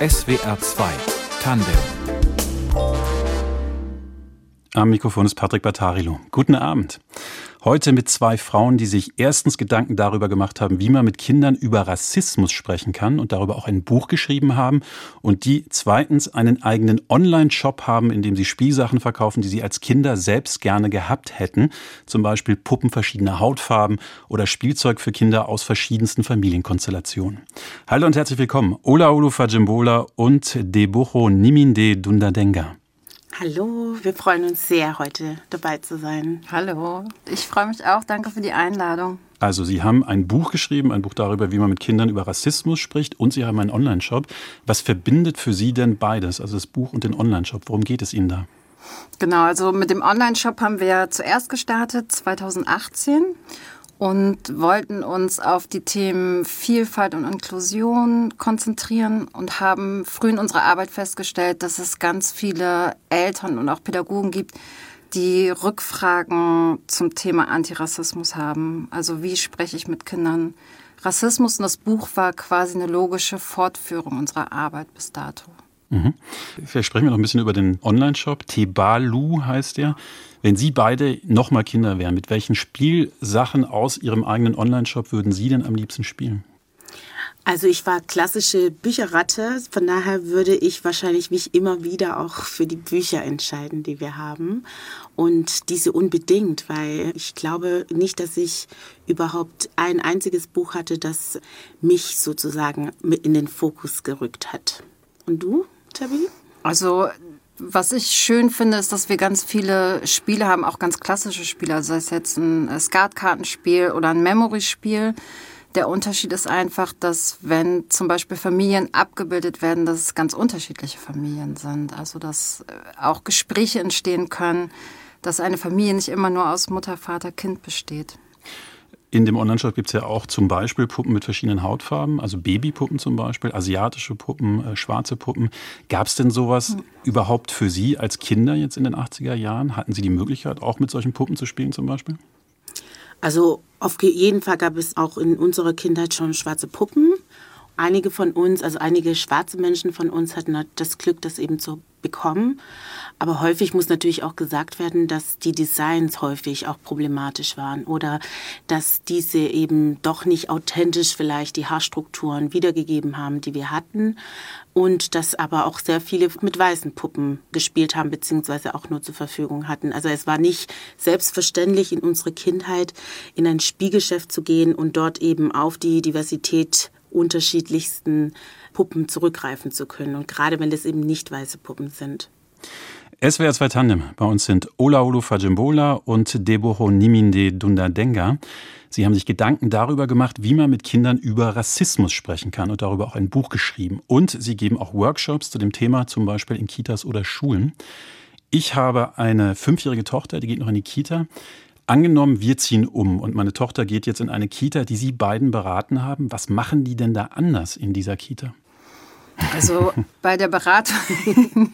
SWR 2 Tandem Am Mikrofon ist Patrick Battarilo. Guten Abend. Heute mit zwei Frauen, die sich erstens Gedanken darüber gemacht haben, wie man mit Kindern über Rassismus sprechen kann und darüber auch ein Buch geschrieben haben und die zweitens einen eigenen Online-Shop haben, in dem sie Spielsachen verkaufen, die sie als Kinder selbst gerne gehabt hätten, zum Beispiel Puppen verschiedener Hautfarben oder Spielzeug für Kinder aus verschiedensten Familienkonstellationen. Hallo und herzlich willkommen, Ola Olu Fajimbola und Debucho Niminde Dundadenga. Hallo, wir freuen uns sehr, heute dabei zu sein. Hallo, ich freue mich auch. Danke für die Einladung. Also Sie haben ein Buch geschrieben, ein Buch darüber, wie man mit Kindern über Rassismus spricht und Sie haben einen Online-Shop. Was verbindet für Sie denn beides, also das Buch und den Online-Shop? Worum geht es Ihnen da? Genau, also mit dem Online-Shop haben wir zuerst gestartet, 2018 und wollten uns auf die Themen Vielfalt und Inklusion konzentrieren und haben früh in unserer Arbeit festgestellt, dass es ganz viele Eltern und auch Pädagogen gibt, die Rückfragen zum Thema Antirassismus haben. Also wie spreche ich mit Kindern? Rassismus und das Buch war quasi eine logische Fortführung unserer Arbeit bis dato. Mhm. Vielleicht sprechen wir noch ein bisschen über den Online-Shop. Tebalu heißt der. Wenn Sie beide nochmal Kinder wären, mit welchen Spielsachen aus Ihrem eigenen Online-Shop würden Sie denn am liebsten spielen? Also ich war klassische Bücherratte, von daher würde ich wahrscheinlich mich immer wieder auch für die Bücher entscheiden, die wir haben. Und diese unbedingt, weil ich glaube nicht, dass ich überhaupt ein einziges Buch hatte, das mich sozusagen mit in den Fokus gerückt hat. Und du, Tabi? Also was ich schön finde, ist, dass wir ganz viele Spiele haben, auch ganz klassische Spiele, sei es jetzt ein Skatkartenspiel oder ein Memory-Spiel. Der Unterschied ist einfach, dass wenn zum Beispiel Familien abgebildet werden, dass es ganz unterschiedliche Familien sind. Also dass äh, auch Gespräche entstehen können, dass eine Familie nicht immer nur aus Mutter, Vater, Kind besteht. In dem Online-Shop gibt es ja auch zum Beispiel Puppen mit verschiedenen Hautfarben, also Babypuppen zum Beispiel, asiatische Puppen, äh, schwarze Puppen. Gab es denn sowas mhm. überhaupt für Sie als Kinder jetzt in den 80er Jahren? Hatten Sie die Möglichkeit, auch mit solchen Puppen zu spielen zum Beispiel? Also auf jeden Fall gab es auch in unserer Kindheit schon schwarze Puppen. Einige von uns, also einige schwarze Menschen von uns hatten das Glück, das eben zu bekommen. Aber häufig muss natürlich auch gesagt werden, dass die Designs häufig auch problematisch waren oder dass diese eben doch nicht authentisch vielleicht die Haarstrukturen wiedergegeben haben, die wir hatten. Und dass aber auch sehr viele mit weißen Puppen gespielt haben, beziehungsweise auch nur zur Verfügung hatten. Also es war nicht selbstverständlich in unserer Kindheit in ein Spielgeschäft zu gehen und dort eben auf die Diversität unterschiedlichsten Puppen zurückgreifen zu können. Und gerade wenn es eben nicht weiße Puppen sind. SWR 2 Tandem. Bei uns sind Olaolu Fajimbola und Deboho Niminde Dundadenga. Sie haben sich Gedanken darüber gemacht, wie man mit Kindern über Rassismus sprechen kann und darüber auch ein Buch geschrieben. Und sie geben auch Workshops zu dem Thema, zum Beispiel in Kitas oder Schulen. Ich habe eine fünfjährige Tochter, die geht noch in die Kita. Angenommen, wir ziehen um und meine Tochter geht jetzt in eine Kita, die Sie beiden beraten haben. Was machen die denn da anders in dieser Kita? Also bei der Beratung,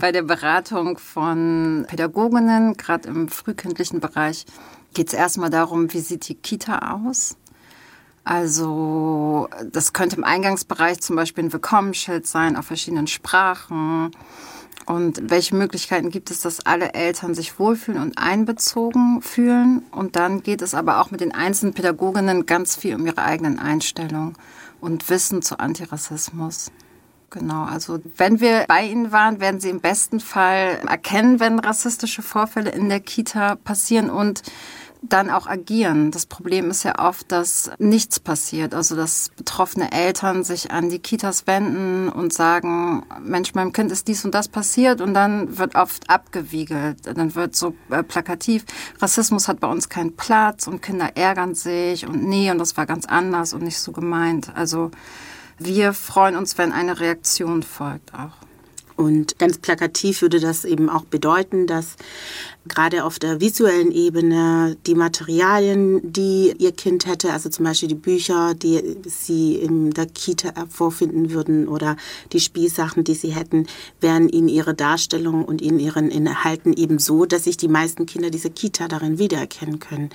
bei der Beratung von Pädagoginnen, gerade im frühkindlichen Bereich, geht es erstmal darum, wie sieht die Kita aus? Also das könnte im Eingangsbereich zum Beispiel ein Willkommensschild sein auf verschiedenen Sprachen. Und welche Möglichkeiten gibt es, dass alle Eltern sich wohlfühlen und einbezogen fühlen? Und dann geht es aber auch mit den einzelnen Pädagoginnen ganz viel um ihre eigenen Einstellungen und Wissen zu Antirassismus. Genau, also wenn wir bei Ihnen waren, werden Sie im besten Fall erkennen, wenn rassistische Vorfälle in der Kita passieren und dann auch agieren. Das Problem ist ja oft, dass nichts passiert. Also dass betroffene Eltern sich an die Kitas wenden und sagen, Mensch, meinem Kind ist dies und das passiert und dann wird oft abgewiegelt. Dann wird so äh, plakativ, Rassismus hat bei uns keinen Platz und Kinder ärgern sich und nee, und das war ganz anders und nicht so gemeint. Also wir freuen uns, wenn eine Reaktion folgt auch. Und ganz plakativ würde das eben auch bedeuten, dass gerade auf der visuellen Ebene die Materialien, die ihr Kind hätte, also zum Beispiel die Bücher, die sie in der Kita vorfinden würden oder die Spielsachen, die sie hätten, wären in ihrer Darstellung und in ihren Inhalten eben so, dass sich die meisten Kinder dieser Kita darin wiedererkennen können.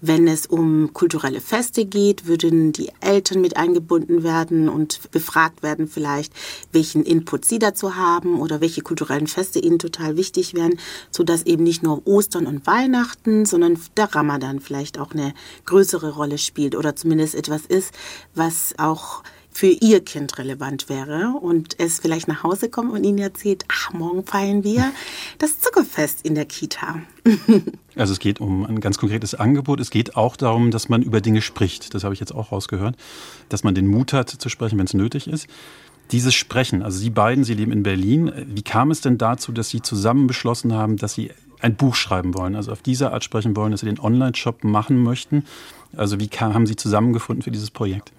Wenn es um kulturelle Feste geht, würden die Eltern mit eingebunden werden und befragt werden vielleicht, welchen Input sie dazu haben oder welche kulturellen Feste ihnen total wichtig wären, sodass eben nicht nur Ostern und Weihnachten, sondern der Ramadan vielleicht auch eine größere Rolle spielt oder zumindest etwas ist, was auch für ihr Kind relevant wäre und es vielleicht nach Hause kommt und ihnen erzählt, ach, morgen feiern wir das Zuckerfest in der Kita. Also es geht um ein ganz konkretes Angebot. Es geht auch darum, dass man über Dinge spricht. Das habe ich jetzt auch rausgehört. Dass man den Mut hat zu sprechen, wenn es nötig ist. Dieses Sprechen, also Sie beiden, Sie leben in Berlin. Wie kam es denn dazu, dass Sie zusammen beschlossen haben, dass Sie ein Buch schreiben wollen, also auf diese Art sprechen wollen, dass Sie den Online-Shop machen möchten? Also wie kam, haben Sie zusammengefunden für dieses Projekt?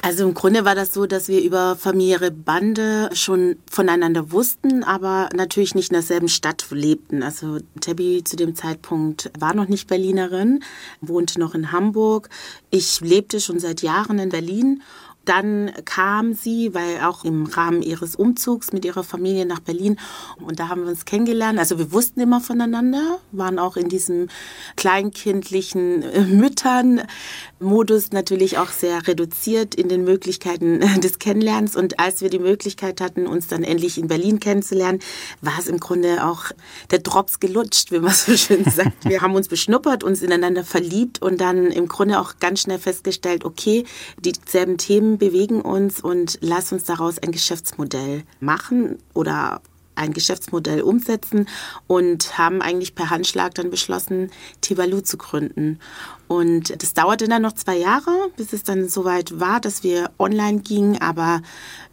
Also im Grunde war das so, dass wir über familiäre Bande schon voneinander wussten, aber natürlich nicht in derselben Stadt lebten. Also Tabby zu dem Zeitpunkt war noch nicht Berlinerin, wohnte noch in Hamburg. Ich lebte schon seit Jahren in Berlin dann kam sie, weil auch im Rahmen ihres Umzugs mit ihrer Familie nach Berlin und da haben wir uns kennengelernt. Also wir wussten immer voneinander, waren auch in diesem kleinkindlichen Müttern-Modus natürlich auch sehr reduziert in den Möglichkeiten des Kennenlernens. Und als wir die Möglichkeit hatten, uns dann endlich in Berlin kennenzulernen, war es im Grunde auch der Drops gelutscht, wie man so schön sagt. Wir haben uns beschnuppert, uns ineinander verliebt und dann im Grunde auch ganz schnell festgestellt, okay, dieselben Themen bewegen uns und lass uns daraus ein Geschäftsmodell machen oder ein Geschäftsmodell umsetzen und haben eigentlich per Handschlag dann beschlossen, Tivalu zu gründen. Und das dauerte dann noch zwei Jahre, bis es dann soweit war, dass wir online gingen, aber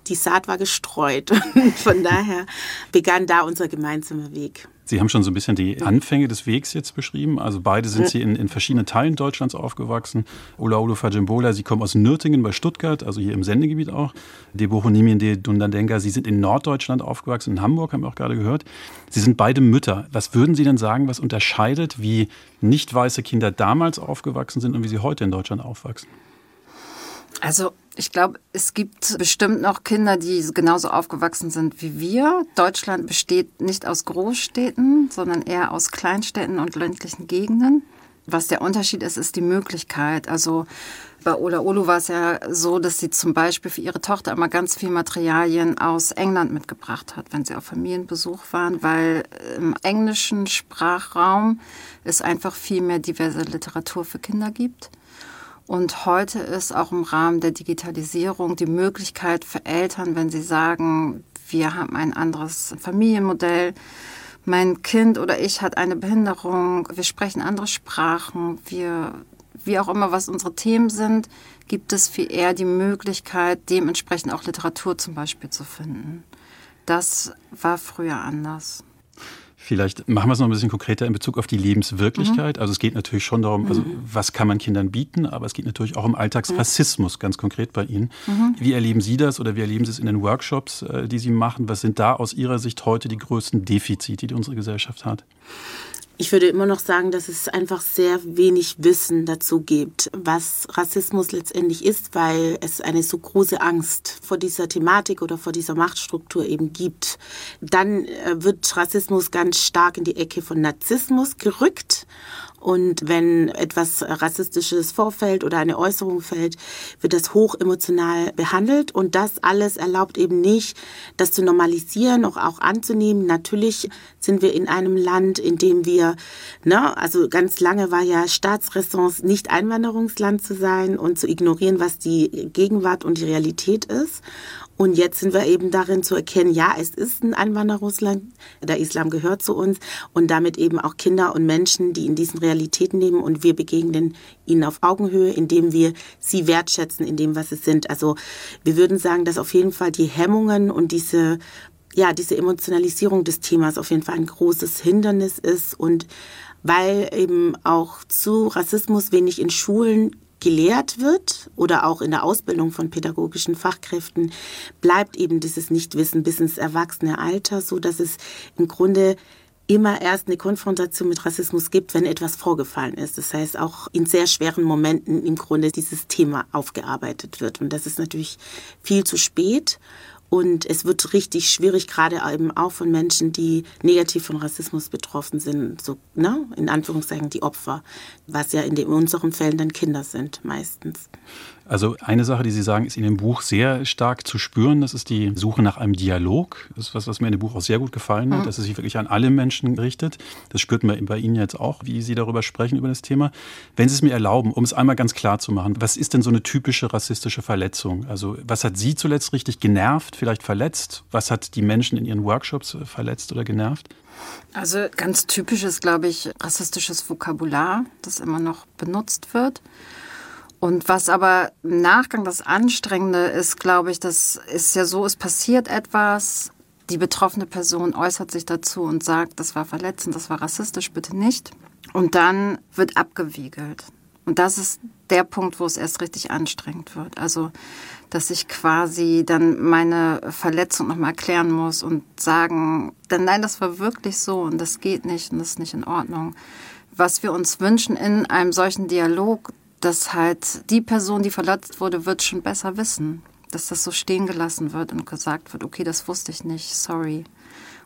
die Saat war gestreut. Und von daher begann da unser gemeinsamer Weg. Sie haben schon so ein bisschen die Anfänge des Wegs jetzt beschrieben. Also beide sind Sie in, in verschiedenen Teilen Deutschlands aufgewachsen. Ola Olo Fajimbola, Sie kommen aus Nürtingen bei Stuttgart, also hier im Sendegebiet auch. Deboho Niminde Dundandenga, Sie sind in Norddeutschland aufgewachsen, in Hamburg, haben wir auch gerade gehört. Sie sind beide Mütter. Was würden Sie denn sagen, was unterscheidet, wie nicht weiße Kinder damals aufgewachsen sind und wie sie heute in Deutschland aufwachsen? Also ich glaube, es gibt bestimmt noch Kinder, die genauso aufgewachsen sind wie wir. Deutschland besteht nicht aus Großstädten, sondern eher aus Kleinstädten und ländlichen Gegenden. Was der Unterschied ist, ist die Möglichkeit. Also bei Ola Olu war es ja so, dass sie zum Beispiel für ihre Tochter immer ganz viel Materialien aus England mitgebracht hat, wenn sie auf Familienbesuch waren, weil im englischen Sprachraum es einfach viel mehr diverse Literatur für Kinder gibt. Und heute ist auch im Rahmen der Digitalisierung die Möglichkeit für Eltern, wenn sie sagen, wir haben ein anderes Familienmodell, mein Kind oder ich hat eine Behinderung, wir sprechen andere Sprachen, wir, wie auch immer, was unsere Themen sind, gibt es viel eher die Möglichkeit, dementsprechend auch Literatur zum Beispiel zu finden. Das war früher anders. Vielleicht machen wir es noch ein bisschen konkreter in Bezug auf die Lebenswirklichkeit. Mhm. Also es geht natürlich schon darum, also mhm. was kann man Kindern bieten, aber es geht natürlich auch um Alltagsrassismus ganz konkret bei Ihnen. Mhm. Wie erleben Sie das oder wie erleben Sie es in den Workshops, äh, die Sie machen? Was sind da aus Ihrer Sicht heute die größten Defizite, die unsere Gesellschaft hat? Ich würde immer noch sagen, dass es einfach sehr wenig Wissen dazu gibt, was Rassismus letztendlich ist, weil es eine so große Angst vor dieser Thematik oder vor dieser Machtstruktur eben gibt. Dann äh, wird Rassismus ganz stark in die Ecke von Narzissmus gerückt. Und wenn etwas Rassistisches vorfällt oder eine Äußerung fällt, wird das hoch emotional behandelt. Und das alles erlaubt eben nicht, das zu normalisieren, auch, auch anzunehmen. Natürlich sind wir in einem Land, in dem wir, ne, also ganz lange war ja Staatsräson nicht Einwanderungsland zu sein und zu ignorieren, was die Gegenwart und die Realität ist. Und jetzt sind wir eben darin zu erkennen, ja, es ist ein Einwanderungsland, der Islam gehört zu uns und damit eben auch Kinder und Menschen, die in diesen Realitäten leben und wir begegnen ihnen auf Augenhöhe, indem wir sie wertschätzen in dem, was sie sind. Also wir würden sagen, dass auf jeden Fall die Hemmungen und diese ja, diese Emotionalisierung des Themas auf jeden Fall ein großes Hindernis ist und weil eben auch zu Rassismus wenig in Schulen gelehrt wird oder auch in der Ausbildung von pädagogischen Fachkräften, bleibt eben dieses Nichtwissen bis ins erwachsene Alter, so dass es im Grunde immer erst eine Konfrontation mit Rassismus gibt, wenn etwas vorgefallen ist. Das heißt, auch in sehr schweren Momenten im Grunde dieses Thema aufgearbeitet wird. Und das ist natürlich viel zu spät. Und es wird richtig schwierig, gerade eben auch von Menschen, die negativ von Rassismus betroffen sind, so, ne, in Anführungszeichen die Opfer, was ja in, den, in unseren Fällen dann Kinder sind meistens. Also eine Sache, die Sie sagen, ist in dem Buch sehr stark zu spüren. Das ist die Suche nach einem Dialog. Das ist was, was mir in dem Buch auch sehr gut gefallen hat, mhm. dass es sich wirklich an alle Menschen richtet. Das spürt man bei Ihnen jetzt auch, wie Sie darüber sprechen, über das Thema. Wenn Sie es mir erlauben, um es einmal ganz klar zu machen, was ist denn so eine typische rassistische Verletzung? Also was hat Sie zuletzt richtig genervt, vielleicht verletzt? Was hat die Menschen in Ihren Workshops äh, verletzt oder genervt? Also ganz typisch ist, glaube ich, rassistisches Vokabular, das immer noch benutzt wird. Und was aber im Nachgang das Anstrengende ist, glaube ich, das ist ja so, es passiert etwas, die betroffene Person äußert sich dazu und sagt, das war verletzend, das war rassistisch, bitte nicht. Und dann wird abgewiegelt. Und das ist der Punkt, wo es erst richtig anstrengend wird. Also, dass ich quasi dann meine Verletzung nochmal erklären muss und sagen, denn nein, das war wirklich so und das geht nicht und das ist nicht in Ordnung. Was wir uns wünschen in einem solchen Dialog, dass halt die Person, die verletzt wurde, wird schon besser wissen. Dass das so stehen gelassen wird und gesagt wird, okay, das wusste ich nicht, sorry.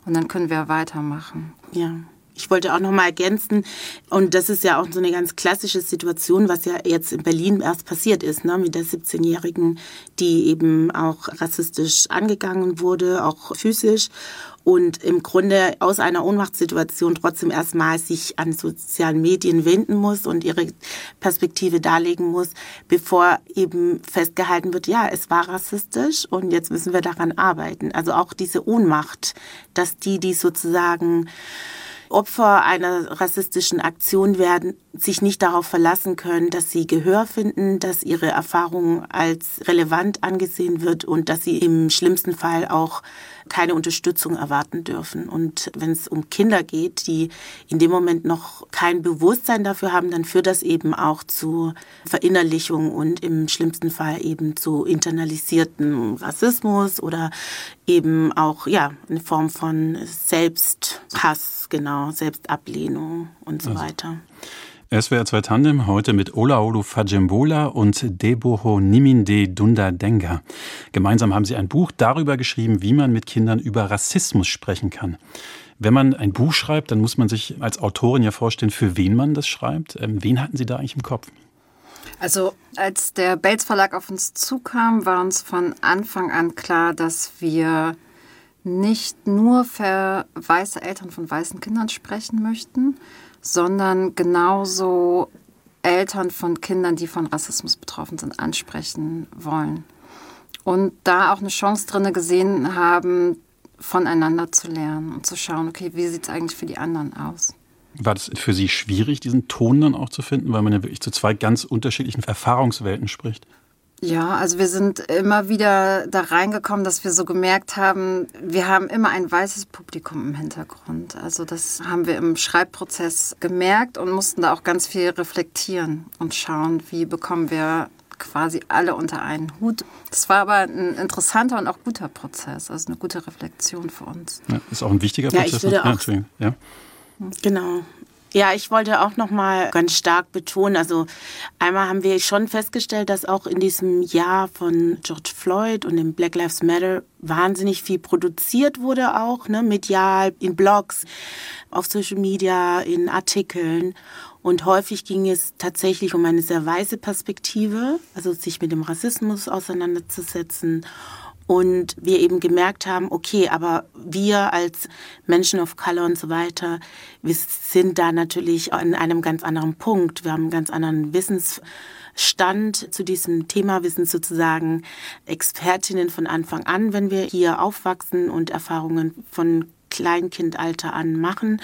Und dann können wir weitermachen. Ja. Ich wollte auch noch mal ergänzen, und das ist ja auch so eine ganz klassische Situation, was ja jetzt in Berlin erst passiert ist, ne, mit der 17-Jährigen, die eben auch rassistisch angegangen wurde, auch physisch und im Grunde aus einer Ohnmachtssituation trotzdem erstmal sich an sozialen Medien wenden muss und ihre Perspektive darlegen muss, bevor eben festgehalten wird, ja, es war rassistisch und jetzt müssen wir daran arbeiten. Also auch diese Ohnmacht, dass die, die sozusagen Opfer einer rassistischen Aktion werden, sich nicht darauf verlassen können, dass sie Gehör finden, dass ihre Erfahrung als relevant angesehen wird und dass sie im schlimmsten Fall auch keine Unterstützung erwarten dürfen. Und wenn es um Kinder geht, die in dem Moment noch kein Bewusstsein dafür haben, dann führt das eben auch zu Verinnerlichung und im schlimmsten Fall eben zu internalisierten Rassismus oder eben auch ja eine Form von Selbsthass, genau, Selbstablehnung und so also. weiter. SWR 2 Tandem heute mit Olaolu Fajembola und Deboho Niminde Dunda Denga. Gemeinsam haben sie ein Buch darüber geschrieben, wie man mit Kindern über Rassismus sprechen kann. Wenn man ein Buch schreibt, dann muss man sich als Autorin ja vorstellen, für wen man das schreibt. Ähm, wen hatten Sie da eigentlich im Kopf? Also als der Bates Verlag auf uns zukam, war uns von Anfang an klar, dass wir nicht nur für weiße Eltern von weißen Kindern sprechen möchten, sondern genauso Eltern von Kindern, die von Rassismus betroffen sind, ansprechen wollen. Und da auch eine Chance drin gesehen haben, voneinander zu lernen und zu schauen, okay, wie sieht es eigentlich für die anderen aus? War das für Sie schwierig, diesen Ton dann auch zu finden, weil man ja wirklich zu zwei ganz unterschiedlichen Erfahrungswelten spricht? Ja, also wir sind immer wieder da reingekommen, dass wir so gemerkt haben, wir haben immer ein weißes Publikum im Hintergrund. Also das haben wir im Schreibprozess gemerkt und mussten da auch ganz viel reflektieren und schauen, wie bekommen wir quasi alle unter einen Hut. Das war aber ein interessanter und auch guter Prozess, also eine gute Reflexion für uns. Ja, ist auch ein wichtiger ja, Prozess. Ich würde auch, ja, ja. Genau. Ja, ich wollte auch noch mal ganz stark betonen, also einmal haben wir schon festgestellt, dass auch in diesem Jahr von George Floyd und dem Black Lives Matter wahnsinnig viel produziert wurde auch, ne, medial, in Blogs, auf Social Media, in Artikeln. Und häufig ging es tatsächlich um eine sehr weiße Perspektive, also sich mit dem Rassismus auseinanderzusetzen und wir eben gemerkt haben, okay, aber wir als Menschen of Color und so weiter, wir sind da natürlich an einem ganz anderen Punkt. Wir haben einen ganz anderen Wissensstand zu diesem Thema. Wir sind sozusagen Expertinnen von Anfang an, wenn wir hier aufwachsen und Erfahrungen von Kleinkindalter an machen.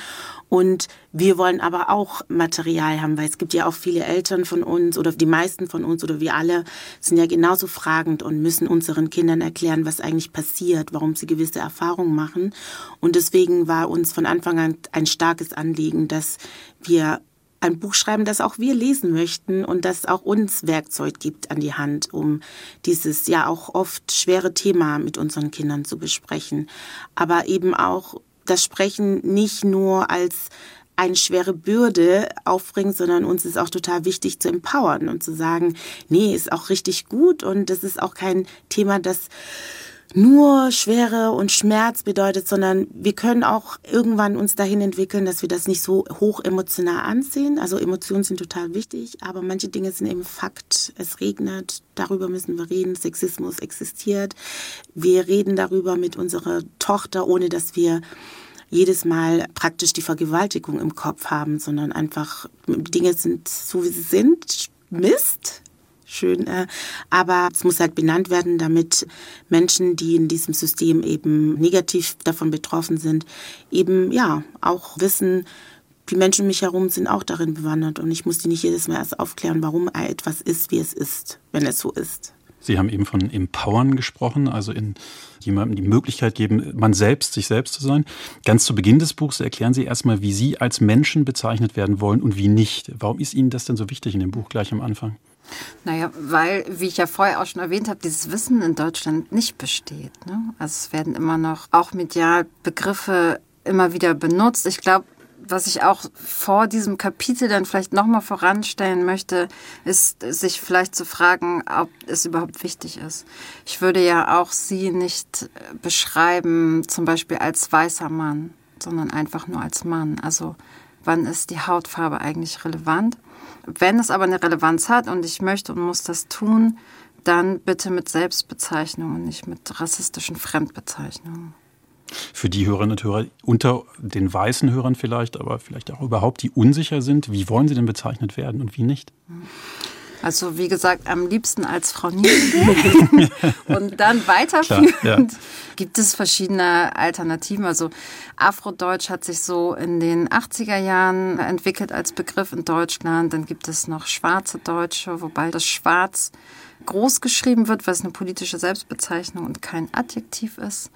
Und wir wollen aber auch Material haben, weil es gibt ja auch viele Eltern von uns oder die meisten von uns oder wir alle sind ja genauso fragend und müssen unseren Kindern erklären, was eigentlich passiert, warum sie gewisse Erfahrungen machen. Und deswegen war uns von Anfang an ein starkes Anliegen, dass wir ein Buch schreiben, das auch wir lesen möchten und das auch uns Werkzeug gibt an die Hand, um dieses ja auch oft schwere Thema mit unseren Kindern zu besprechen. Aber eben auch das Sprechen nicht nur als eine schwere Bürde aufbringt, sondern uns ist auch total wichtig zu empowern und zu sagen, nee, ist auch richtig gut und das ist auch kein Thema, das nur Schwere und Schmerz bedeutet, sondern wir können auch irgendwann uns dahin entwickeln, dass wir das nicht so hoch emotional ansehen. Also Emotionen sind total wichtig, aber manche Dinge sind eben Fakt. Es regnet, darüber müssen wir reden. Sexismus existiert. Wir reden darüber mit unserer Tochter, ohne dass wir jedes Mal praktisch die Vergewaltigung im Kopf haben, sondern einfach Dinge sind so, wie sie sind. Mist, schön. Äh, aber es muss halt benannt werden, damit Menschen, die in diesem System eben negativ davon betroffen sind, eben ja auch wissen, die Menschen um mich herum sind auch darin bewandert und ich muss die nicht jedes Mal erst aufklären, warum etwas ist, wie es ist, wenn es so ist. Sie haben eben von Empowern gesprochen, also in jemandem die Möglichkeit geben, man selbst, sich selbst zu sein. Ganz zu Beginn des Buchs erklären Sie erstmal, wie Sie als Menschen bezeichnet werden wollen und wie nicht. Warum ist Ihnen das denn so wichtig in dem Buch gleich am Anfang? Naja, weil, wie ich ja vorher auch schon erwähnt habe, dieses Wissen in Deutschland nicht besteht. Ne? Also es werden immer noch auch medial Begriffe immer wieder benutzt. Ich glaube, was ich auch vor diesem Kapitel dann vielleicht nochmal voranstellen möchte, ist sich vielleicht zu fragen, ob es überhaupt wichtig ist. Ich würde ja auch sie nicht beschreiben, zum Beispiel als weißer Mann, sondern einfach nur als Mann. Also wann ist die Hautfarbe eigentlich relevant? Wenn es aber eine Relevanz hat und ich möchte und muss das tun, dann bitte mit Selbstbezeichnungen, nicht mit rassistischen Fremdbezeichnungen für die Hörerinnen und Hörer unter den weißen Hörern vielleicht, aber vielleicht auch überhaupt, die unsicher sind, wie wollen sie denn bezeichnet werden und wie nicht? Also wie gesagt, am liebsten als Frau Nielsen. und dann weiterführend Klar, ja. gibt es verschiedene Alternativen. Also Afrodeutsch hat sich so in den 80er Jahren entwickelt als Begriff in Deutschland. Dann gibt es noch schwarze Deutsche, wobei das Schwarz groß geschrieben wird, weil es eine politische Selbstbezeichnung und kein Adjektiv ist.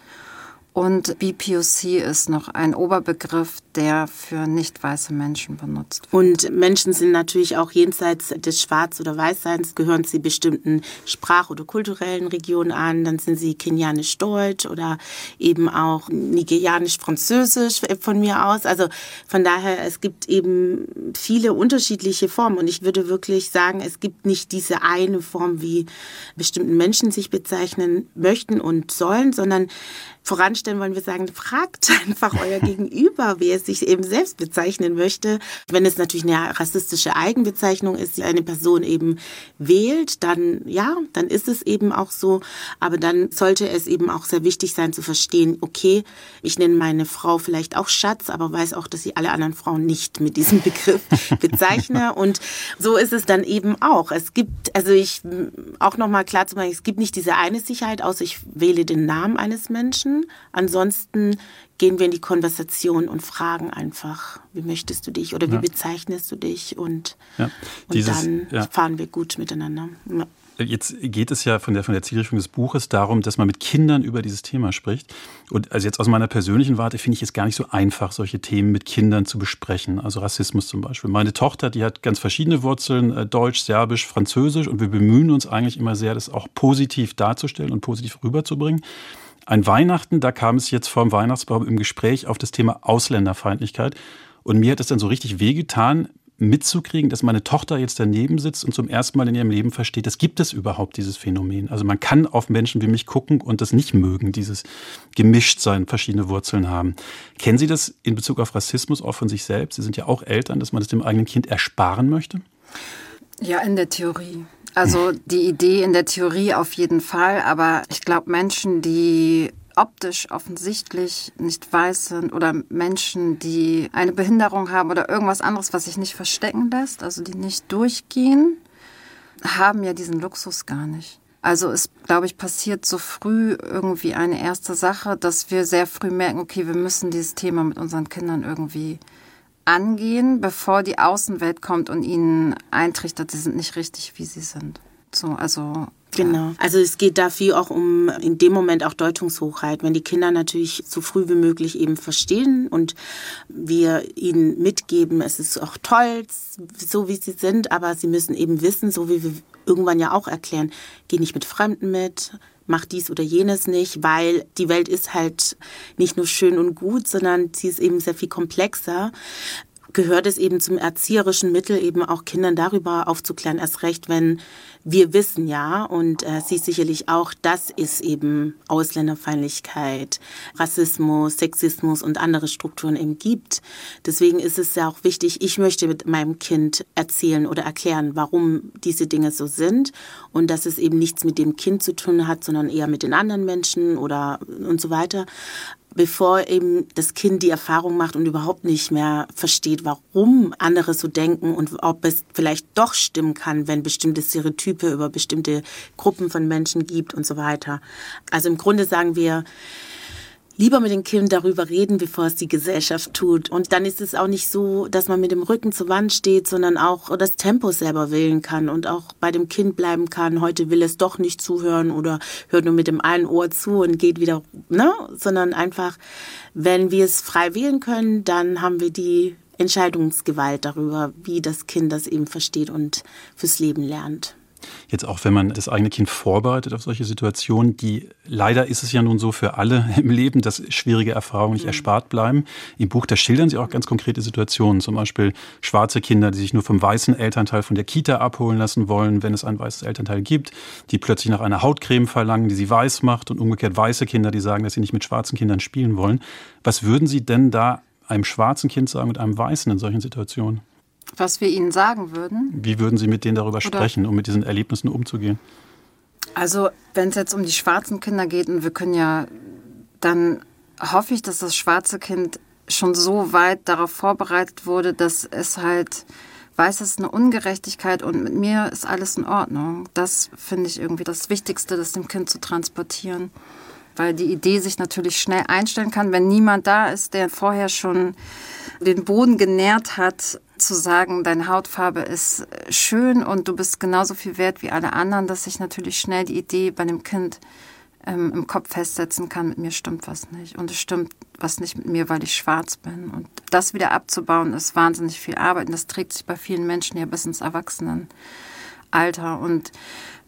Und BPOC ist noch ein Oberbegriff, der für nicht weiße Menschen benutzt wird. Und Menschen sind natürlich auch jenseits des Schwarz- oder Weißseins, gehören sie bestimmten sprach- oder kulturellen Regionen an. Dann sind sie kenianisch-deutsch oder eben auch nigerianisch-französisch von mir aus. Also von daher, es gibt eben viele unterschiedliche Formen. Und ich würde wirklich sagen, es gibt nicht diese eine Form, wie bestimmten Menschen sich bezeichnen möchten und sollen, sondern voranstellen wollen wir sagen, fragt einfach euer Gegenüber, wie es sich eben selbst bezeichnen möchte. Wenn es natürlich eine rassistische Eigenbezeichnung ist, die eine Person eben wählt, dann ja, dann ist es eben auch so. Aber dann sollte es eben auch sehr wichtig sein zu verstehen, okay, ich nenne meine Frau vielleicht auch Schatz, aber weiß auch, dass ich alle anderen Frauen nicht mit diesem Begriff bezeichne. Und so ist es dann eben auch. Es gibt, also ich auch nochmal klar zu machen, es gibt nicht diese eine Sicherheit, außer ich wähle den Namen eines Menschen. Ansonsten gehen wir in die Konversation und fragen einfach, wie möchtest du dich oder wie ja. bezeichnest du dich und, ja, dieses, und dann fahren wir gut miteinander. Jetzt geht es ja von der, von der Zielrichtung des Buches darum, dass man mit Kindern über dieses Thema spricht. Und also jetzt aus meiner persönlichen Warte finde ich es gar nicht so einfach, solche Themen mit Kindern zu besprechen. Also Rassismus zum Beispiel. Meine Tochter, die hat ganz verschiedene Wurzeln, äh, Deutsch, Serbisch, Französisch. Und wir bemühen uns eigentlich immer sehr, das auch positiv darzustellen und positiv rüberzubringen. Ein Weihnachten, da kam es jetzt vor dem Weihnachtsbaum im Gespräch auf das Thema Ausländerfeindlichkeit. Und mir hat es dann so richtig wehgetan, mitzukriegen, dass meine Tochter jetzt daneben sitzt und zum ersten Mal in ihrem Leben versteht, es gibt es überhaupt, dieses Phänomen. Also man kann auf Menschen wie mich gucken und das nicht mögen, dieses Gemischtsein, verschiedene Wurzeln haben. Kennen Sie das in Bezug auf Rassismus auch von sich selbst? Sie sind ja auch Eltern, dass man das dem eigenen Kind ersparen möchte? Ja, in der Theorie. Also die Idee in der Theorie auf jeden Fall, aber ich glaube, Menschen, die optisch offensichtlich nicht weiß sind oder Menschen, die eine Behinderung haben oder irgendwas anderes, was sich nicht verstecken lässt, also die nicht durchgehen, haben ja diesen Luxus gar nicht. Also es, glaube ich, passiert so früh irgendwie eine erste Sache, dass wir sehr früh merken, okay, wir müssen dieses Thema mit unseren Kindern irgendwie angehen, bevor die Außenwelt kommt und ihnen eintrichtert, sie sind nicht richtig, wie sie sind. So, also Genau. Also es geht dafür auch um in dem Moment auch Deutungshochheit. Wenn die Kinder natürlich so früh wie möglich eben verstehen und wir ihnen mitgeben, es ist auch toll, so wie sie sind, aber sie müssen eben wissen, so wie wir irgendwann ja auch erklären, geh nicht mit Fremden mit, mach dies oder jenes nicht, weil die Welt ist halt nicht nur schön und gut, sondern sie ist eben sehr viel komplexer gehört es eben zum erzieherischen Mittel, eben auch Kindern darüber aufzuklären, erst recht, wenn wir wissen ja, und äh, Sie sicherlich auch, dass es eben Ausländerfeindlichkeit, Rassismus, Sexismus und andere Strukturen eben gibt. Deswegen ist es ja auch wichtig, ich möchte mit meinem Kind erzählen oder erklären, warum diese Dinge so sind und dass es eben nichts mit dem Kind zu tun hat, sondern eher mit den anderen Menschen oder und so weiter bevor eben das Kind die Erfahrung macht und überhaupt nicht mehr versteht, warum andere so denken und ob es vielleicht doch stimmen kann, wenn bestimmte Stereotype über bestimmte Gruppen von Menschen gibt und so weiter. Also im Grunde sagen wir, lieber mit dem Kind darüber reden, bevor es die Gesellschaft tut. Und dann ist es auch nicht so, dass man mit dem Rücken zur Wand steht, sondern auch das Tempo selber wählen kann und auch bei dem Kind bleiben kann. Heute will es doch nicht zuhören oder hört nur mit dem einen Ohr zu und geht wieder, ne? Sondern einfach, wenn wir es frei wählen können, dann haben wir die Entscheidungsgewalt darüber, wie das Kind das eben versteht und fürs Leben lernt. Jetzt auch, wenn man das eigene Kind vorbereitet auf solche Situationen, die leider ist es ja nun so für alle im Leben, dass schwierige Erfahrungen nicht mhm. erspart bleiben. Im Buch, da schildern Sie auch ganz konkrete Situationen, zum Beispiel schwarze Kinder, die sich nur vom weißen Elternteil von der Kita abholen lassen wollen, wenn es ein weißes Elternteil gibt, die plötzlich nach einer Hautcreme verlangen, die sie weiß macht und umgekehrt weiße Kinder, die sagen, dass sie nicht mit schwarzen Kindern spielen wollen. Was würden Sie denn da einem schwarzen Kind sagen und einem weißen in solchen Situationen? Was wir ihnen sagen würden. Wie würden Sie mit denen darüber Oder? sprechen, um mit diesen Erlebnissen umzugehen? Also, wenn es jetzt um die schwarzen Kinder geht, und wir können ja, dann hoffe ich, dass das schwarze Kind schon so weit darauf vorbereitet wurde, dass es halt weiß, es ist eine Ungerechtigkeit und mit mir ist alles in Ordnung. Das finde ich irgendwie das Wichtigste, das dem Kind zu transportieren. Weil die Idee sich natürlich schnell einstellen kann, wenn niemand da ist, der vorher schon den Boden genährt hat, zu sagen, deine Hautfarbe ist schön und du bist genauso viel wert wie alle anderen, dass sich natürlich schnell die Idee bei dem Kind ähm, im Kopf festsetzen kann, mit mir stimmt was nicht. Und es stimmt was nicht mit mir, weil ich schwarz bin. Und das wieder abzubauen, ist wahnsinnig viel Arbeit. Und das trägt sich bei vielen Menschen ja bis ins Erwachsenenalter. Und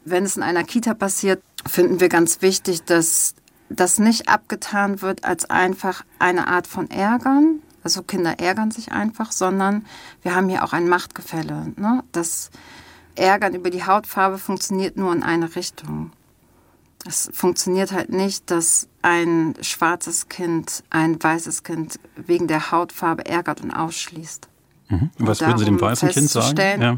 wenn es in einer Kita passiert, finden wir ganz wichtig, dass das nicht abgetan wird als einfach eine Art von Ärgern, also Kinder ärgern sich einfach, sondern wir haben hier auch ein Machtgefälle. Ne? Das Ärgern über die Hautfarbe funktioniert nur in eine Richtung. Es funktioniert halt nicht, dass ein schwarzes Kind ein weißes Kind wegen der Hautfarbe ärgert und ausschließt. Mhm. Was würden Sie dem weißen Kind sagen? Ja.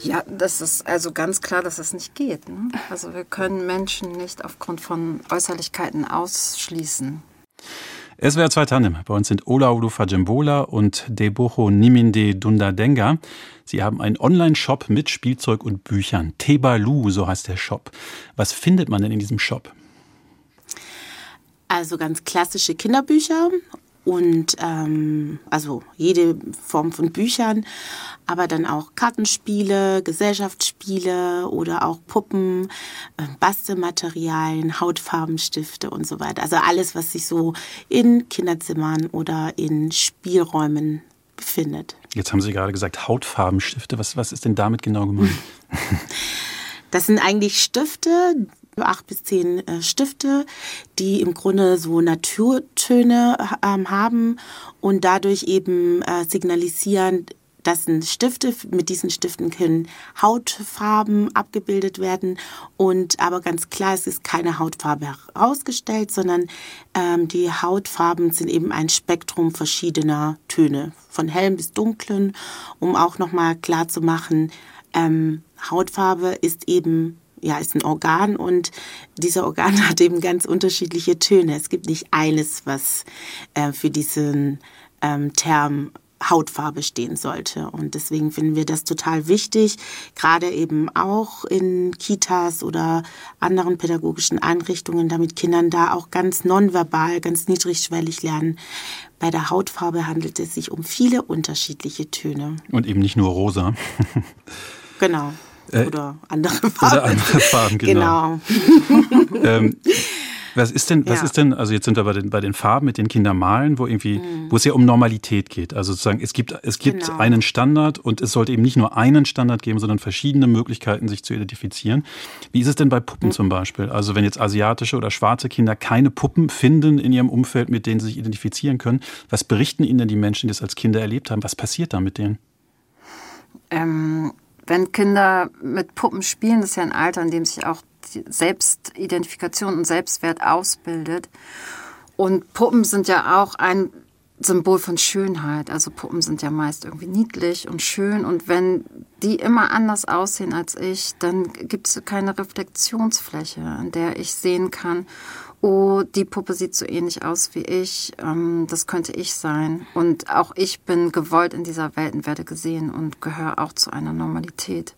Ja, das ist also ganz klar, dass das nicht geht. Ne? Also wir können Menschen nicht aufgrund von Äußerlichkeiten ausschließen. SWR 2 Tandem. Bei uns sind Ola Olufajembola und Debocho Niminde Dundadenga. Sie haben einen Online-Shop mit Spielzeug und Büchern. Tebalu, so heißt der Shop. Was findet man denn in diesem Shop? Also ganz klassische Kinderbücher und ähm, also jede Form von Büchern, aber dann auch Kartenspiele, Gesellschaftsspiele oder auch Puppen, äh, Bastelmaterialien, Hautfarbenstifte und so weiter. Also alles, was sich so in Kinderzimmern oder in Spielräumen befindet. Jetzt haben Sie gerade gesagt Hautfarbenstifte. Was, was ist denn damit genau gemeint? Das sind eigentlich Stifte, acht bis zehn äh, Stifte, die im Grunde so Naturtöne ähm, haben und dadurch eben äh, signalisieren, das sind Stifte, mit diesen Stiften können Hautfarben abgebildet werden und aber ganz klar, es ist keine Hautfarbe herausgestellt, sondern ähm, die Hautfarben sind eben ein Spektrum verschiedener Töne, von hellem bis dunklen, um auch nochmal klar zu machen, ähm, Hautfarbe ist eben ja, ist ein Organ und dieser Organ hat eben ganz unterschiedliche Töne. Es gibt nicht eines, was äh, für diesen ähm, Term Hautfarbe stehen sollte. Und deswegen finden wir das total wichtig, gerade eben auch in Kitas oder anderen pädagogischen Einrichtungen, damit Kindern da auch ganz nonverbal, ganz niedrigschwellig lernen. Bei der Hautfarbe handelt es sich um viele unterschiedliche Töne. Und eben nicht nur rosa. genau. Äh, oder andere Farben. Oder andere Farben, genau. genau. ähm, was ist denn, was ja. ist denn, also jetzt sind wir bei den, bei den Farben, mit den Kindern malen, wo irgendwie, mhm. wo es ja um Normalität geht. Also sozusagen, es gibt, es gibt genau. einen Standard und es sollte eben nicht nur einen Standard geben, sondern verschiedene Möglichkeiten, sich zu identifizieren. Wie ist es denn bei Puppen mhm. zum Beispiel? Also wenn jetzt asiatische oder schwarze Kinder keine Puppen finden in ihrem Umfeld, mit denen sie sich identifizieren können, was berichten ihnen denn die Menschen, die das als Kinder erlebt haben? Was passiert da mit denen? Ähm, wenn Kinder mit Puppen spielen, das ist ja ein Alter, in dem sich auch Selbstidentifikation und Selbstwert ausbildet. Und Puppen sind ja auch ein Symbol von Schönheit. Also Puppen sind ja meist irgendwie niedlich und schön. Und wenn die immer anders aussehen als ich, dann gibt es keine Reflexionsfläche, an der ich sehen kann, oh, die Puppe sieht so ähnlich aus wie ich, ähm, das könnte ich sein. Und auch ich bin gewollt in dieser Welt und werde gesehen und gehöre auch zu einer Normalität.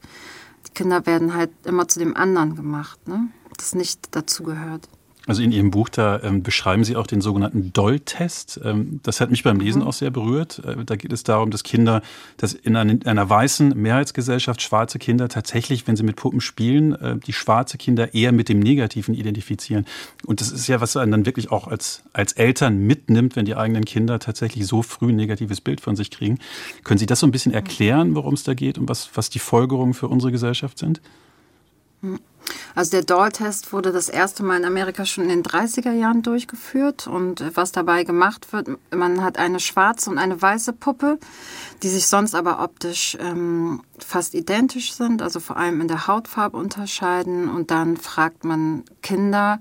Die Kinder werden halt immer zu dem anderen gemacht, ne? das nicht dazugehört. Also in Ihrem Buch, da ähm, beschreiben Sie auch den sogenannten Doll-Test. Ähm, das hat mich beim Lesen mhm. auch sehr berührt. Äh, da geht es darum, dass Kinder, dass in einer, in einer, weißen Mehrheitsgesellschaft schwarze Kinder tatsächlich, wenn sie mit Puppen spielen, äh, die schwarze Kinder eher mit dem Negativen identifizieren. Und das ist ja, was einen dann wirklich auch als, als Eltern mitnimmt, wenn die eigenen Kinder tatsächlich so früh ein negatives Bild von sich kriegen. Können Sie das so ein bisschen erklären, worum es da geht und was, was die Folgerungen für unsere Gesellschaft sind? Mhm. Also der Doll-Test wurde das erste Mal in Amerika schon in den 30er Jahren durchgeführt. Und was dabei gemacht wird, man hat eine schwarze und eine weiße Puppe, die sich sonst aber optisch ähm, fast identisch sind, also vor allem in der Hautfarbe unterscheiden. Und dann fragt man Kinder,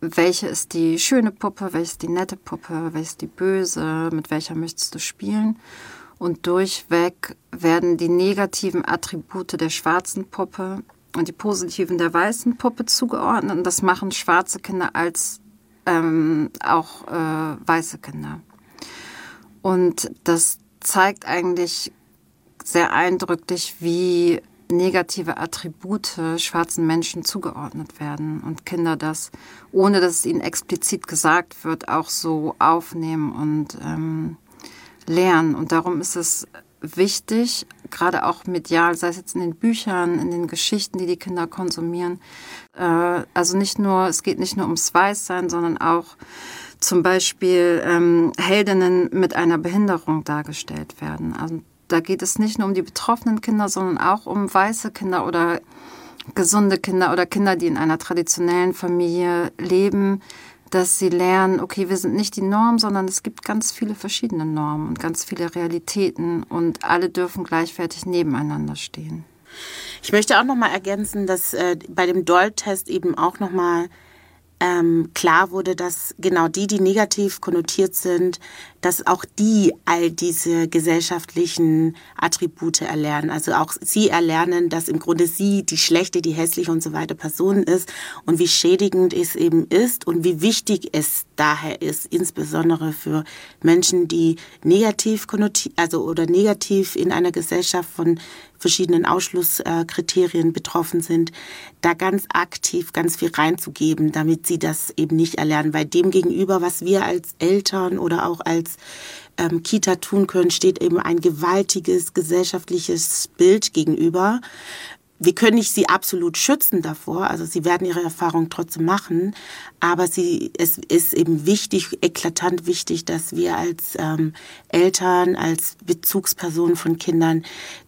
welche ist die schöne Puppe, welche ist die nette Puppe, welche ist die böse, mit welcher möchtest du spielen. Und durchweg werden die negativen Attribute der schwarzen Puppe und die positiven der weißen Puppe zugeordnet. Und das machen schwarze Kinder als ähm, auch äh, weiße Kinder. Und das zeigt eigentlich sehr eindrücklich, wie negative Attribute schwarzen Menschen zugeordnet werden und Kinder das, ohne dass es ihnen explizit gesagt wird, auch so aufnehmen und ähm, lernen. Und darum ist es wichtig, gerade auch medial, sei es jetzt in den Büchern, in den Geschichten, die die Kinder konsumieren. Äh, also nicht nur, es geht nicht nur ums Weißsein, sondern auch zum Beispiel ähm, Heldinnen mit einer Behinderung dargestellt werden. Also da geht es nicht nur um die betroffenen Kinder, sondern auch um weiße Kinder oder gesunde Kinder oder Kinder, die in einer traditionellen Familie leben, dass sie lernen, okay, wir sind nicht die Norm, sondern es gibt ganz viele verschiedene Normen und ganz viele Realitäten und alle dürfen gleichwertig nebeneinander stehen. Ich möchte auch noch mal ergänzen, dass äh, bei dem Doll-Test eben auch noch mal ähm, klar wurde, dass genau die, die negativ konnotiert sind, dass auch die all diese gesellschaftlichen Attribute erlernen. Also auch sie erlernen, dass im Grunde sie die schlechte, die hässliche und so weiter Person ist und wie schädigend es eben ist und wie wichtig es daher ist, insbesondere für Menschen, die negativ konnotiert, also oder negativ in einer Gesellschaft von verschiedenen Ausschlusskriterien betroffen sind, da ganz aktiv ganz viel reinzugeben, damit sie das eben nicht erlernen. Weil dem gegenüber, was wir als Eltern oder auch als ähm, Kita tun können, steht eben ein gewaltiges gesellschaftliches Bild gegenüber. Wir können nicht sie absolut schützen davor, also sie werden ihre Erfahrung trotzdem machen, aber sie, es ist eben wichtig, eklatant wichtig, dass wir als ähm, Eltern, als Bezugspersonen von Kindern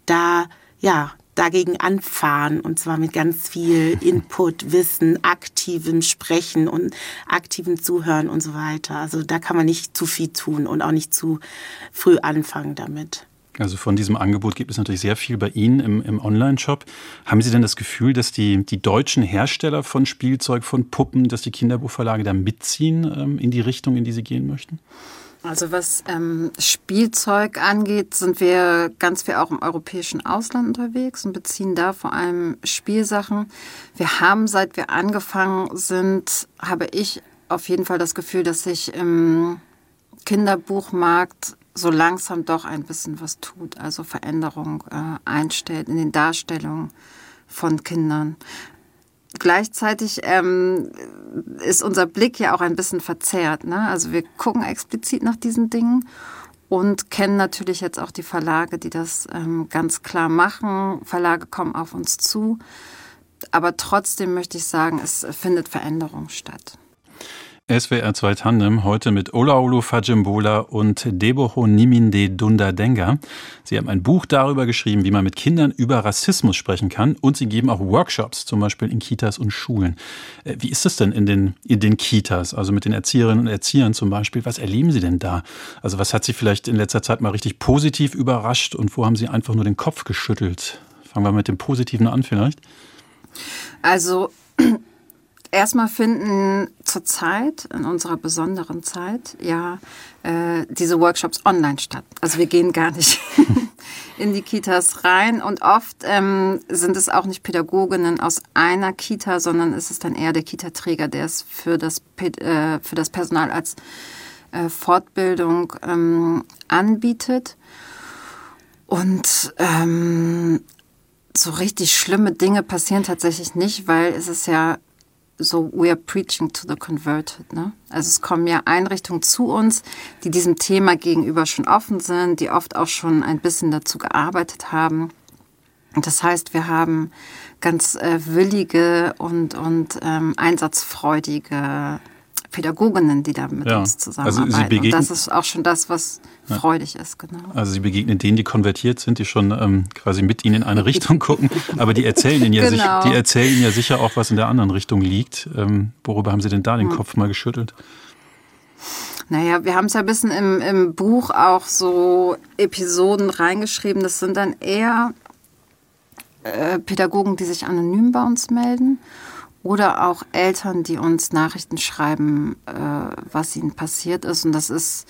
da ja, dagegen anfahren und zwar mit ganz viel Input, Wissen, aktivem Sprechen und aktivem Zuhören und so weiter. Also da kann man nicht zu viel tun und auch nicht zu früh anfangen damit. Also von diesem Angebot gibt es natürlich sehr viel bei Ihnen im, im Online-Shop. Haben Sie denn das Gefühl, dass die, die deutschen Hersteller von Spielzeug, von Puppen, dass die Kinderbuchverlage da mitziehen ähm, in die Richtung, in die Sie gehen möchten? Also was ähm, Spielzeug angeht, sind wir ganz viel auch im europäischen Ausland unterwegs und beziehen da vor allem Spielsachen. Wir haben, seit wir angefangen sind, habe ich auf jeden Fall das Gefühl, dass sich im Kinderbuchmarkt so langsam doch ein bisschen was tut, also Veränderung äh, einstellt in den Darstellungen von Kindern gleichzeitig ähm, ist unser Blick ja auch ein bisschen verzerrt. Ne? Also wir gucken explizit nach diesen Dingen und kennen natürlich jetzt auch die Verlage, die das ähm, ganz klar machen. Verlage kommen auf uns zu. Aber trotzdem möchte ich sagen, es findet Veränderung statt. SWR 2 Tandem heute mit Olaolu Fajimbola und Deboho Niminde Dundadenga. Sie haben ein Buch darüber geschrieben, wie man mit Kindern über Rassismus sprechen kann und sie geben auch Workshops, zum Beispiel in Kitas und Schulen. Äh, wie ist es denn in den, in den Kitas, also mit den Erzieherinnen und Erziehern zum Beispiel? Was erleben Sie denn da? Also was hat Sie vielleicht in letzter Zeit mal richtig positiv überrascht und wo haben Sie einfach nur den Kopf geschüttelt? Fangen wir mit dem Positiven an vielleicht. Also Erstmal finden zurzeit, in unserer besonderen Zeit, ja, äh, diese Workshops online statt. Also wir gehen gar nicht in die Kitas rein und oft ähm, sind es auch nicht Pädagoginnen aus einer Kita, sondern es ist dann eher der Kita-Träger, der es für das, äh, für das Personal als äh, Fortbildung ähm, anbietet. Und ähm, so richtig schlimme Dinge passieren tatsächlich nicht, weil es ist ja so we are preaching to the converted. Ne? Also es kommen ja Einrichtungen zu uns, die diesem Thema gegenüber schon offen sind, die oft auch schon ein bisschen dazu gearbeitet haben. Das heißt, wir haben ganz äh, willige und, und ähm, einsatzfreudige Pädagoginnen, die da mit ja. uns zusammenarbeiten. Also und das ist auch schon das, was ja. freudig ist, genau. Also Sie begegnen denen, die konvertiert sind, die schon ähm, quasi mit Ihnen in eine Richtung gucken, aber die erzählen Ihnen ja, genau. sich, die erzählen Ihnen ja sicher auch, was in der anderen Richtung liegt. Ähm, worüber haben Sie denn da den hm. Kopf mal geschüttelt? Naja, wir haben es ja ein bisschen im, im Buch auch so Episoden reingeschrieben. Das sind dann eher äh, Pädagogen, die sich anonym bei uns melden oder auch Eltern, die uns Nachrichten schreiben, äh, was ihnen passiert ist. Und das ist,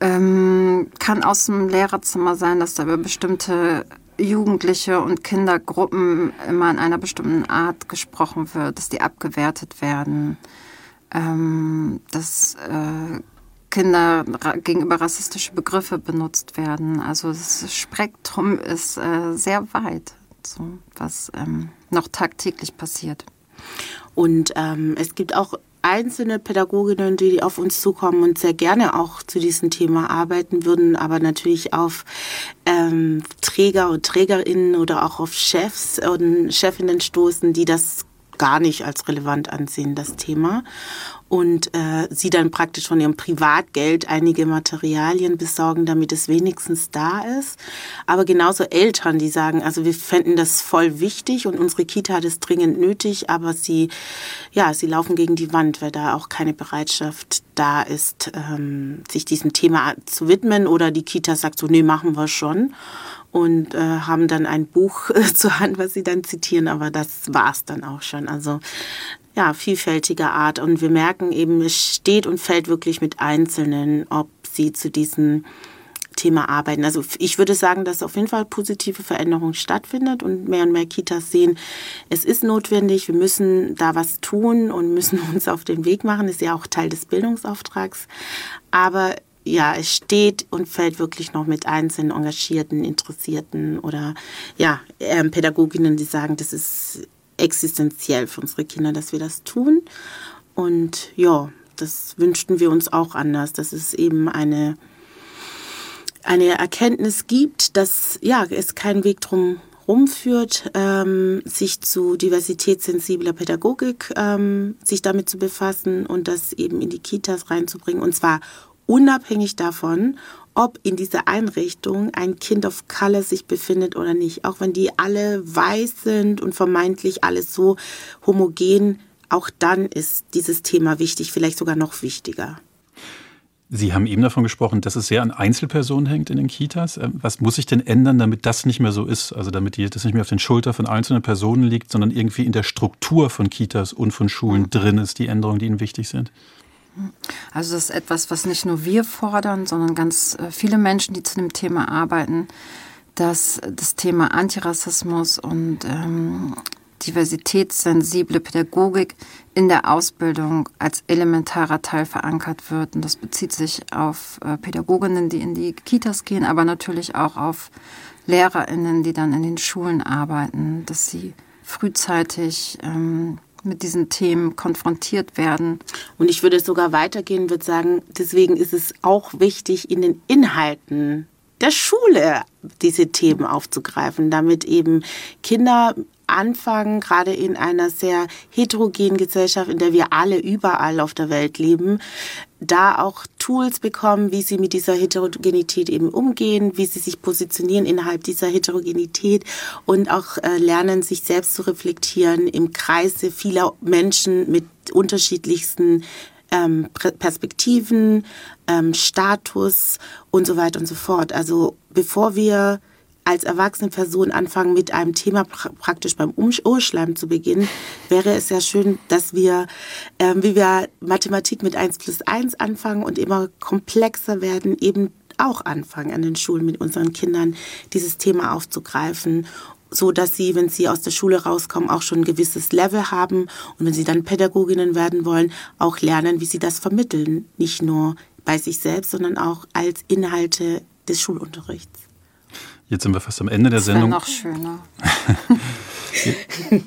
ähm, kann aus dem Lehrerzimmer sein, dass da über bestimmte Jugendliche und Kindergruppen immer in einer bestimmten Art gesprochen wird, dass die abgewertet werden, ähm, dass äh, Kinder gegenüber rassistische Begriffe benutzt werden. Also das Spektrum ist äh, sehr weit, so, was ähm, noch tagtäglich passiert. Und ähm, es gibt auch einzelne Pädagoginnen, die auf uns zukommen und sehr gerne auch zu diesem Thema arbeiten würden, aber natürlich auf ähm, Träger und Trägerinnen oder auch auf Chefs und Chefinnen stoßen, die das gar nicht als relevant ansehen, das Thema und äh, sie dann praktisch von ihrem Privatgeld einige Materialien besorgen, damit es wenigstens da ist. Aber genauso Eltern, die sagen, also wir fänden das voll wichtig und unsere Kita hat es dringend nötig, aber sie, ja, sie laufen gegen die Wand, weil da auch keine Bereitschaft da ist, ähm, sich diesem Thema zu widmen oder die Kita sagt so, nee, machen wir schon und äh, haben dann ein Buch äh, zur Hand, was sie dann zitieren, aber das war's dann auch schon. Also ja, vielfältiger Art. Und wir merken eben, es steht und fällt wirklich mit Einzelnen, ob sie zu diesem Thema arbeiten. Also ich würde sagen, dass auf jeden Fall positive Veränderung stattfindet und mehr und mehr Kitas sehen, es ist notwendig, wir müssen da was tun und müssen uns auf den Weg machen. Das ist ja auch Teil des Bildungsauftrags. Aber ja, es steht und fällt wirklich noch mit einzelnen Engagierten, Interessierten oder ja, ähm, Pädagoginnen, die sagen, das ist existenziell für unsere Kinder, dass wir das tun. Und ja, das wünschten wir uns auch anders, dass es eben eine, eine Erkenntnis gibt, dass ja, es keinen Weg drum rumführt, ähm, sich zu diversitätssensibler Pädagogik, ähm, sich damit zu befassen und das eben in die Kitas reinzubringen. Und zwar unabhängig davon, ob in dieser Einrichtung ein Kind of Color sich befindet oder nicht. Auch wenn die alle weiß sind und vermeintlich alles so homogen, auch dann ist dieses Thema wichtig, vielleicht sogar noch wichtiger. Sie haben eben davon gesprochen, dass es sehr an Einzelpersonen hängt in den Kitas. Ähm, was muss sich denn ändern, damit das nicht mehr so ist? Also damit das nicht mehr auf den Schultern von einzelnen Personen liegt, sondern irgendwie in der Struktur von Kitas und von Schulen drin ist, die Änderungen, die Ihnen wichtig sind? Also das ist etwas, was nicht nur wir fordern, sondern ganz äh, viele Menschen, die zu dem Thema arbeiten, dass das Thema Antirassismus und ähm, diversitätssensible Pädagogik in der Ausbildung als elementarer Teil verankert wird. Und das bezieht sich auf äh, Pädagoginnen, die in die Kitas gehen, aber natürlich auch auf Lehrerinnen, die dann in den Schulen arbeiten, dass sie frühzeitig ähm, mit diesen Themen konfrontiert werden. Und ich würde sogar weitergehen, würde sagen, deswegen ist es auch wichtig, in den Inhalten der Schule diese Themen aufzugreifen, damit eben Kinder anfangen, gerade in einer sehr heterogenen Gesellschaft, in der wir alle überall auf der Welt leben, da auch Tools bekommen, wie sie mit dieser Heterogenität eben umgehen, wie sie sich positionieren innerhalb dieser Heterogenität und auch äh, lernen, sich selbst zu reflektieren im Kreise vieler Menschen mit unterschiedlichsten ähm, Perspektiven, ähm, Status und so weiter und so fort. Also bevor wir als erwachsene Person anfangen, mit einem Thema praktisch beim Urschleim zu beginnen, wäre es ja schön, dass wir, äh, wie wir Mathematik mit 1 plus 1 anfangen und immer komplexer werden, eben auch anfangen an den Schulen mit unseren Kindern dieses Thema aufzugreifen so dass sie, wenn sie aus der Schule rauskommen, auch schon ein gewisses Level haben und wenn sie dann Pädagoginnen werden wollen, auch lernen, wie sie das vermitteln, nicht nur bei sich selbst, sondern auch als Inhalte des Schulunterrichts. Jetzt sind wir fast am Ende der das Sendung. noch schöner.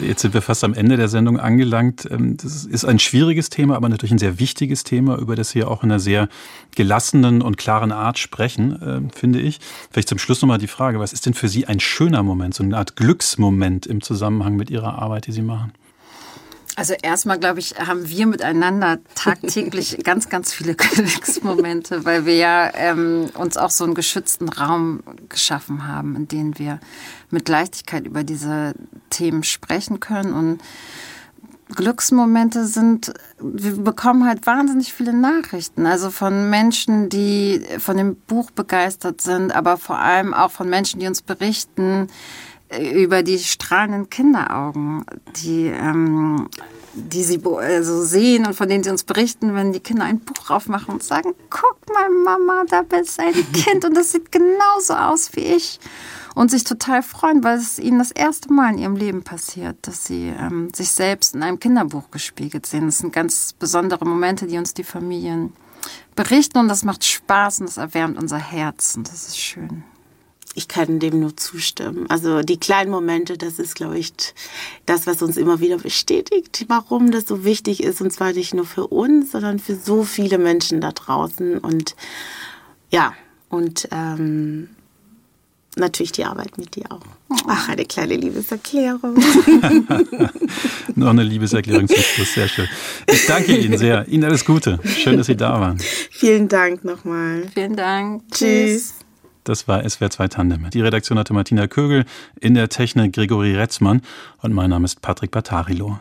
Jetzt sind wir fast am Ende der Sendung angelangt. Ähm, das ist ein schwieriges Thema, aber natürlich ein sehr wichtiges Thema, über das wir auch in einer sehr gelassenen und klaren Art sprechen, ähm, finde ich. Vielleicht zum Schluss nochmal die Frage, was ist denn für Sie ein schöner Moment, so eine Art Glücksmoment im Zusammenhang mit Ihrer Arbeit, die Sie machen? Also erstmal, glaube ich, haben wir miteinander tagtäglich ganz, ganz viele Glücksmomente, weil wir ja ähm, uns auch so einen geschützten Raum geschaffen haben, in dem wir mit Leichtigkeit über diese Themen sprechen können. Und Glücksmomente sind, wir bekommen halt wahnsinnig viele Nachrichten, also von Menschen, die von dem Buch begeistert sind, aber vor allem auch von Menschen, die uns berichten, über die strahlenden Kinderaugen, die, ähm, die sie also sehen und von denen sie uns berichten, wenn die Kinder ein Buch aufmachen und sagen, guck mal Mama, da bist ein Kind und das sieht genauso aus wie ich. Und sich total freuen, weil es ihnen das erste Mal in ihrem Leben passiert, dass sie ähm, sich selbst in einem Kinderbuch gespiegelt sehen. Das sind ganz besondere Momente, die uns die Familien berichten und das macht Spaß und das erwärmt unser Herz und das ist schön ich kann dem nur zustimmen. Also die kleinen Momente, das ist, glaube ich, das, was uns immer wieder bestätigt, warum das so wichtig ist. Und zwar nicht nur für uns, sondern für so viele Menschen da draußen. Und ja, und ähm, natürlich die Arbeit mit dir auch. Ach, eine kleine Liebeserklärung. Noch eine Liebeserklärung zum Schluss, sehr schön. Ich danke Ihnen sehr. Ihnen alles Gute. Schön, dass Sie da waren. Vielen Dank nochmal. Vielen Dank. Tschüss. Das war SWR 2 Tandem. Die Redaktion hatte Martina Kögel, in der Technik Gregory Retzmann und mein Name ist Patrick Battarilo.